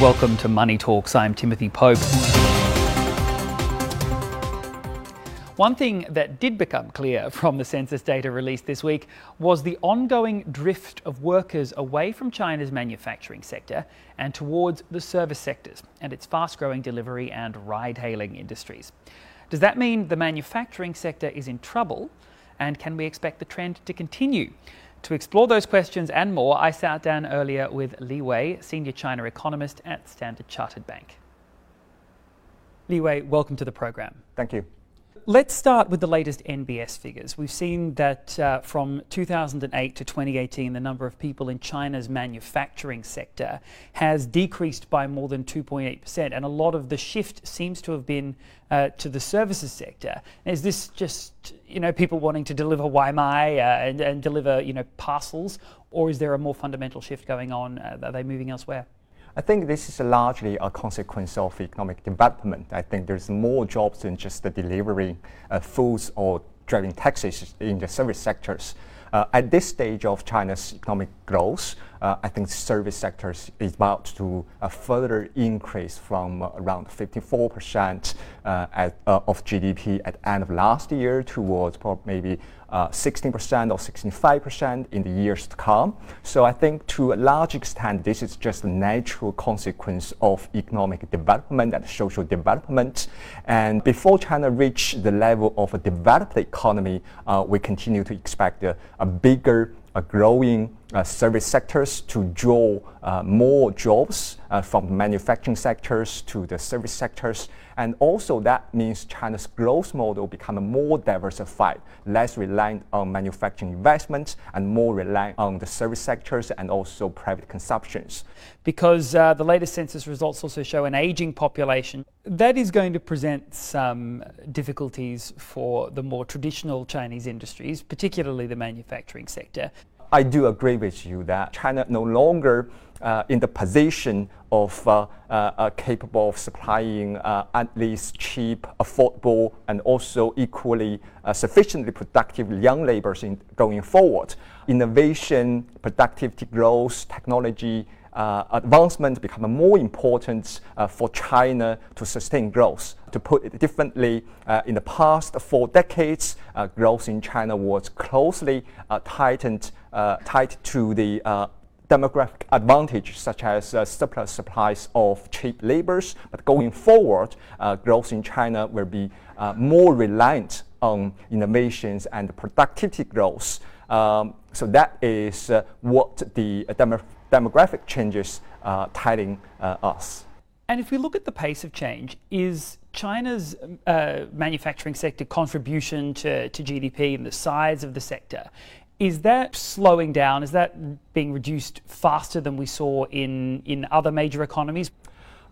Welcome to Money Talks. I'm Timothy Pope. One thing that did become clear from the census data released this week was the ongoing drift of workers away from China's manufacturing sector and towards the service sectors and its fast growing delivery and ride hailing industries. Does that mean the manufacturing sector is in trouble? And can we expect the trend to continue? To explore those questions and more, I sat down earlier with Li Wei, senior China economist at Standard Chartered Bank. Li Wei, welcome to the program. Thank you. Let's start with the latest NBS figures. We've seen that uh, from 2008 to 2018, the number of people in China's manufacturing sector has decreased by more than 2.8%, and a lot of the shift seems to have been uh, to the services sector. Is this just you know people wanting to deliver Waimai uh, and, and, deliver you know parcels, or is there a more fundamental shift going on? Uh, are they moving elsewhere? I think this is largely a consequence of economic development. I think there's more jobs than just the delivering uh, foods or driving taxis in the service sectors. Uh, at this stage of China's economic growth, uh, I think service sectors is about to uh, further increase from around 54% uh, at, uh, of GDP at end of last year towards maybe 16% or 65% in the years to come. So I think to a large extent, this is just a natural consequence of economic development and social development. And before China reach the level of a developed economy, we continue to expect a, a bigger a growing uh, service sectors to draw uh, more jobs uh, from manufacturing sectors to the service sectors. And also that means China's growth model become more diversified, less reliant on manufacturing investments and more reliant on the service sectors and also private consumptions. Because uh, the latest census results also show an aging population. That is going to present some difficulties for the more traditional Chinese industries, particularly the manufacturing sector. I do agree with you that China no longer uh, in the position of uh, uh, capable of supplying uh, at least cheap, affordable, and also equally uh, sufficiently productive young laborers in going forward. Innovation, productivity growth, technology uh, advancement become more important uh, for China to sustain growth. To put it differently, uh, in the past four decades, uh, growth in China was closely uh, tightened, uh, tied to the demographic advantage such as uh, surplus supplies of cheap labors. But going forward, growth in China will be more reliant on innovations and productivity growth. Um, so that is what the demographic demographic changes uh, telling uh, us. And if we look at the pace of change, is China's uh, manufacturing sector contribution to, to GDP and the size of the sector, is that slowing down? Is that being reduced faster than we saw in, in other major economies?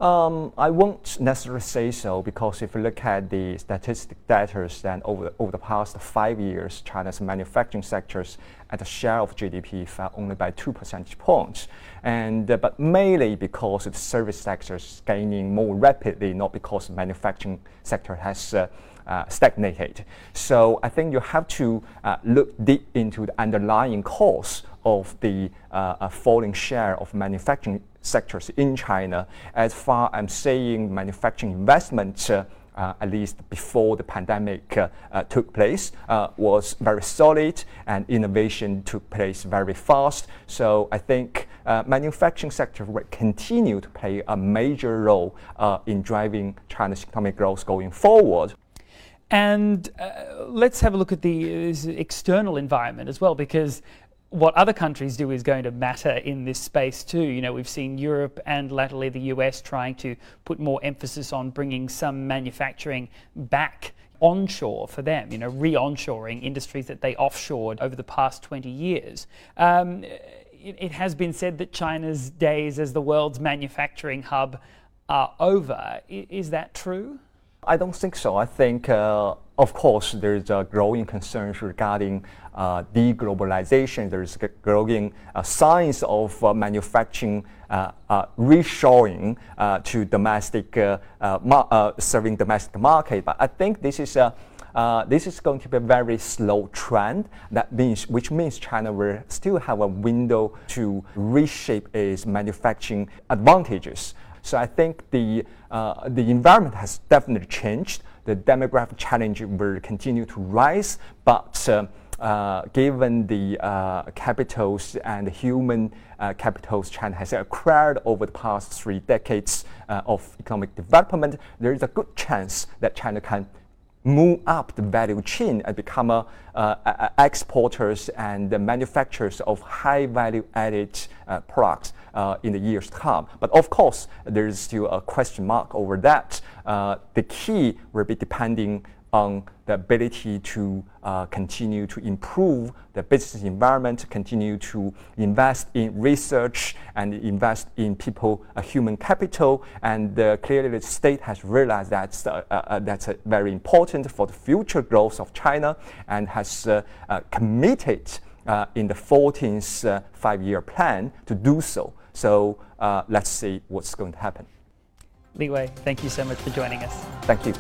Um, I won't necessarily say so because if you look at the statistic data, then over, over the past five years, China's manufacturing sectors at a share of GDP fell only by two percentage points. And, uh, but mainly because the service sector is gaining more rapidly, not because the manufacturing sector has uh, uh, stagnated. So I think you have to uh, look deep into the underlying cause of the uh, falling share of manufacturing sectors in China. As far as I'm saying, manufacturing investment. Uh, uh, at least before the pandemic uh, uh, took place, uh, was very solid and innovation took place very fast. So I think uh, manufacturing sector will continue to play a major role in driving China's economic growth going forward. And let's have a look at the external environment as well, because what other countries do is going to matter in this space too. You know, we've seen Europe and latterly the US trying to put more emphasis on bringing some manufacturing back onshore for them, you know, re-onshoring industries that they offshored over the past 20 years. Um, it, it has been said that China's days as the world's manufacturing hub are over. I, is that true? I don't think so. I think, uh, of course, there's a growing concerns regarding uh, deglobalization. There's growing uh, signs of uh, manufacturing uh, uh, reshoring uh, to domestic, serving domestic market. But I think this is a this is going to be a very slow trend. That means, which means China will still have a window to reshape its manufacturing advantages. So I think the, uh, the environment has definitely changed. The demographic challenge will continue to rise, but uh, uh, given the uh, capitals and human uh, capitals China has acquired over the past three decades uh, of economic development, there is a good chance that China can move up the value chain and become uh, exporters and manufacturers of high value added uh, products uh, in the years to come. But of course, there is still a question mark over that. Uh, the key will be depending on the ability to uh, continue to improve the business environment, continue to invest in research and invest in people, uh, human capital. And uh, clearly, the state has realized that's, uh, uh, uh, that's very important for the future growth of China and has committed in the 14th five year plan to do so. So let's see what's going to happen. Li Wei, thank you so much for joining us. Thank you.